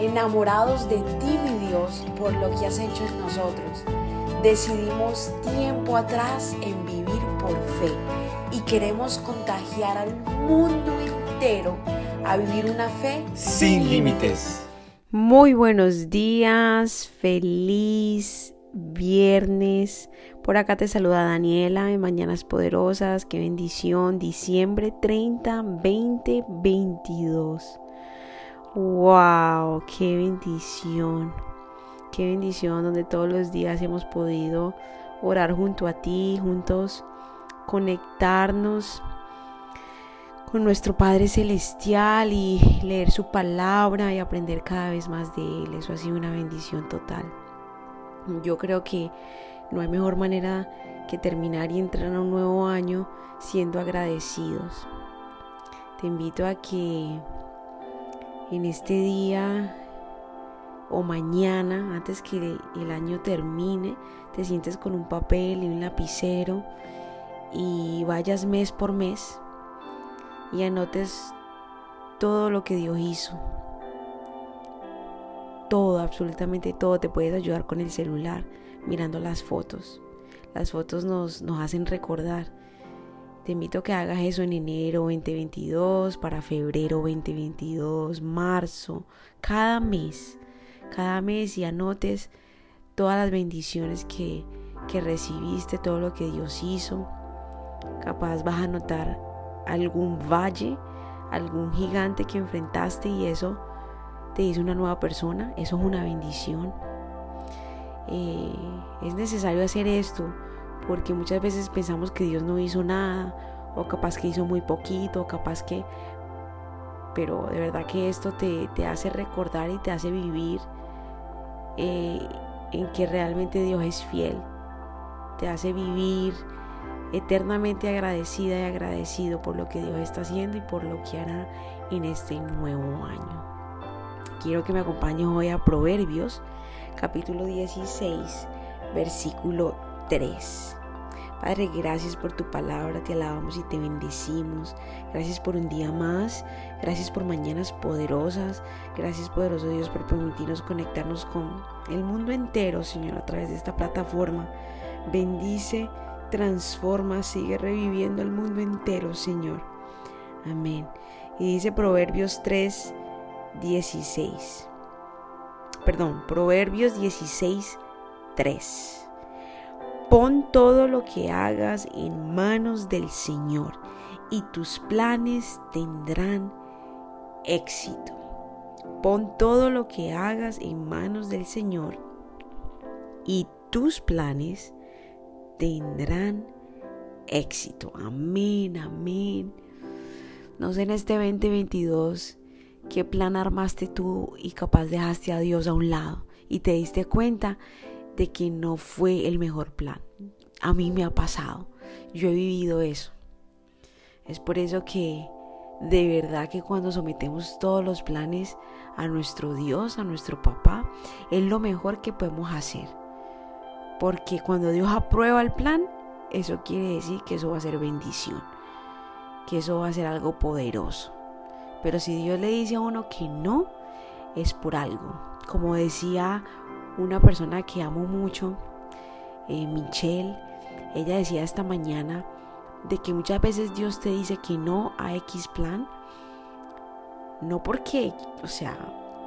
enamorados de ti, mi Dios, por lo que has hecho en nosotros. Decidimos tiempo atrás en vivir por fe y queremos contagiar al mundo entero a vivir una fe sin límites. Muy buenos días, feliz viernes. Por acá te saluda Daniela en Mañanas Poderosas. Qué bendición. Diciembre 30, 2022. ¡Wow! ¡Qué bendición! ¡Qué bendición donde todos los días hemos podido orar junto a ti, juntos conectarnos con nuestro Padre Celestial y leer su palabra y aprender cada vez más de Él. Eso ha sido una bendición total. Yo creo que no hay mejor manera que terminar y entrar a un nuevo año siendo agradecidos. Te invito a que en este día o mañana, antes que el año termine, te sientes con un papel y un lapicero y vayas mes por mes y anotes todo lo que Dios hizo. Todo, absolutamente todo. Te puedes ayudar con el celular, mirando las fotos. Las fotos nos, nos hacen recordar te invito a que hagas eso en enero 2022, para febrero 2022, marzo, cada mes, cada mes y anotes todas las bendiciones que, que recibiste, todo lo que Dios hizo. Capaz vas a notar algún valle, algún gigante que enfrentaste y eso te hizo una nueva persona, eso es una bendición. Eh, es necesario hacer esto porque muchas veces pensamos que Dios no hizo nada, o capaz que hizo muy poquito, o capaz que... Pero de verdad que esto te, hace recordar y te hace vivir eh, en que realmente Dios es fiel. Te hace vivir eternamente agradecida y agradecido por lo que Dios está haciendo y por lo que hará en este nuevo año. Quiero que me acompañes hoy a Proverbios capítulo 16 versículo 3. Padre, gracias por tu palabra, te alabamos y te bendecimos. Gracias por un día más, gracias por mañanas poderosas, gracias poderoso Dios por permitirnos conectarnos con el mundo entero, Señor, a través de esta plataforma. Bendice, transforma, sigue reviviendo el mundo entero, Señor. Amén. Y dice Proverbios 3, 16. Perdón, Proverbios 16, 3. Pon todo lo que hagas en manos del Señor y tus planes tendrán éxito. Pon todo lo que hagas en manos del Señor y tus planes tendrán éxito. Amén, amén. No sé en este 2022 qué plan armaste tú y capaz dejaste a Dios a un lado y te diste cuenta de que no fue el mejor plan. A mí me ha pasado, yo he vivido eso. Es por eso que de verdad que cuando sometemos todos los planes a nuestro Dios, a nuestro papá, es lo mejor que podemos hacer. Porque cuando Dios aprueba el plan, eso quiere decir que eso va a ser bendición, que eso va a ser algo poderoso. Pero si Dios le dice a uno que no, es por algo. Como decía una persona que amo mucho, eh, Michelle, ella decía esta mañana de que muchas veces Dios te dice que no a X plan, no porque, o sea,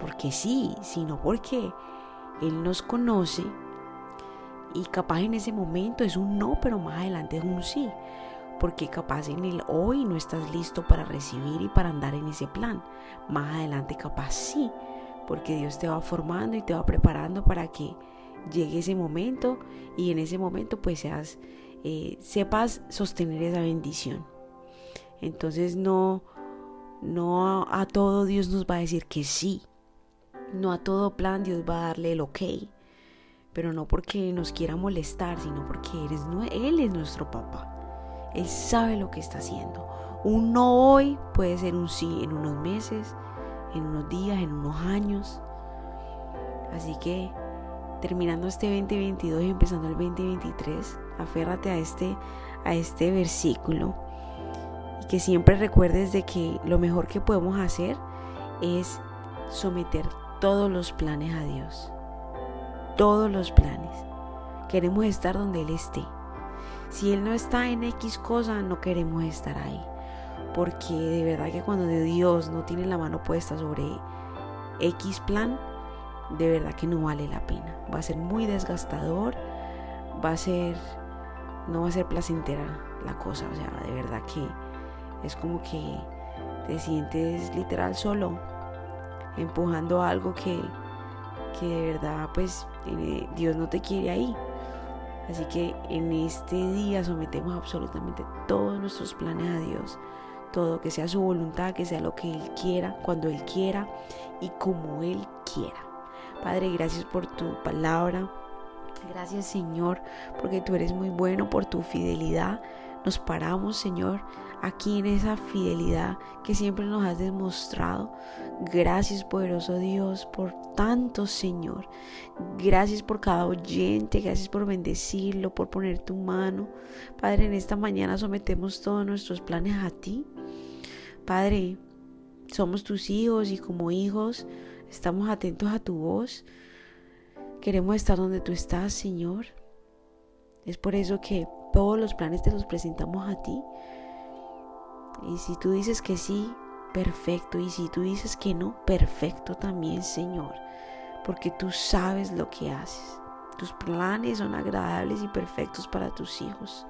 porque sí, sino porque Él nos conoce y capaz en ese momento es un no, pero más adelante es un sí. Porque capaz en el hoy no estás listo para recibir y para andar en ese plan. Más adelante capaz sí porque Dios te va formando y te va preparando para que llegue ese momento y en ese momento pues seas, eh, sepas sostener esa bendición. Entonces no, no a, todo Dios nos va a decir que sí, no a todo plan Dios va a darle el ok, pero no porque nos quiera molestar, sino porque eres, Él es nuestro papá. Él sabe lo que está haciendo. Un no hoy puede ser un sí en unos meses, en unos días, en unos años. Así que terminando este 2022 y empezando el 2023, aférrate a este, a este versículo y que siempre recuerdes de que lo mejor que podemos hacer es someter todos los planes a Dios. Todos los planes. Queremos estar donde Él esté. Si Él no está en X cosa, no queremos estar ahí. Porque de verdad que cuando Dios no tiene la mano puesta sobre X plan, de verdad que no vale la pena. Va a ser muy desgastador, va a ser, no va a ser placentera la cosa. O sea, de verdad que es como que te sientes literal solo, empujando algo que, que de verdad pues Dios no te quiere ahí. Así que en este día sometemos absolutamente todos nuestros planes a Dios. Todo, que sea su voluntad, que sea lo que Él quiera, cuando Él quiera y como Él quiera. Padre, gracias por tu palabra. Gracias Señor, porque tú eres muy bueno, por tu fidelidad. Nos paramos, Señor, aquí en esa fidelidad que siempre nos has demostrado. Gracias, poderoso Dios, por tanto, Señor. Gracias por cada oyente, gracias por bendecirlo, por poner tu mano. Padre, en esta mañana sometemos todos nuestros planes a ti. Padre, somos tus hijos y como hijos estamos atentos a tu voz. Queremos estar donde tú estás, Señor. Es por eso que todos los planes te los presentamos a ti. Y si tú dices que sí, perfecto. Y si tú dices que no, perfecto también, Señor. Porque tú sabes lo que haces. Tus planes son agradables y perfectos para tus hijos.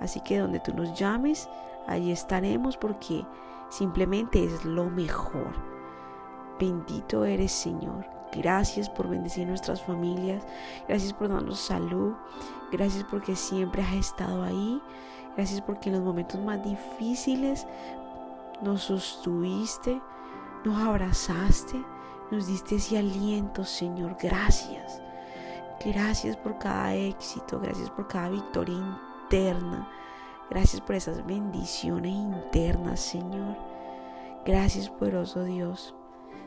Así que donde tú nos llames, allí estaremos porque simplemente es lo mejor. Bendito eres, Señor. Gracias por bendecir nuestras familias. Gracias por darnos salud. Gracias porque siempre has estado ahí. Gracias porque en los momentos más difíciles nos sostuviste, nos abrazaste, nos diste ese aliento, Señor. Gracias. Gracias por cada éxito. Gracias por cada victoria interna. Gracias por esas bendiciones internas, Señor. Gracias, poderoso Dios.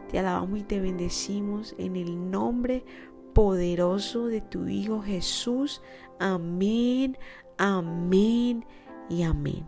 Te alabamos y te bendecimos en el nombre poderoso de tu Hijo Jesús. Amén, amén y amén.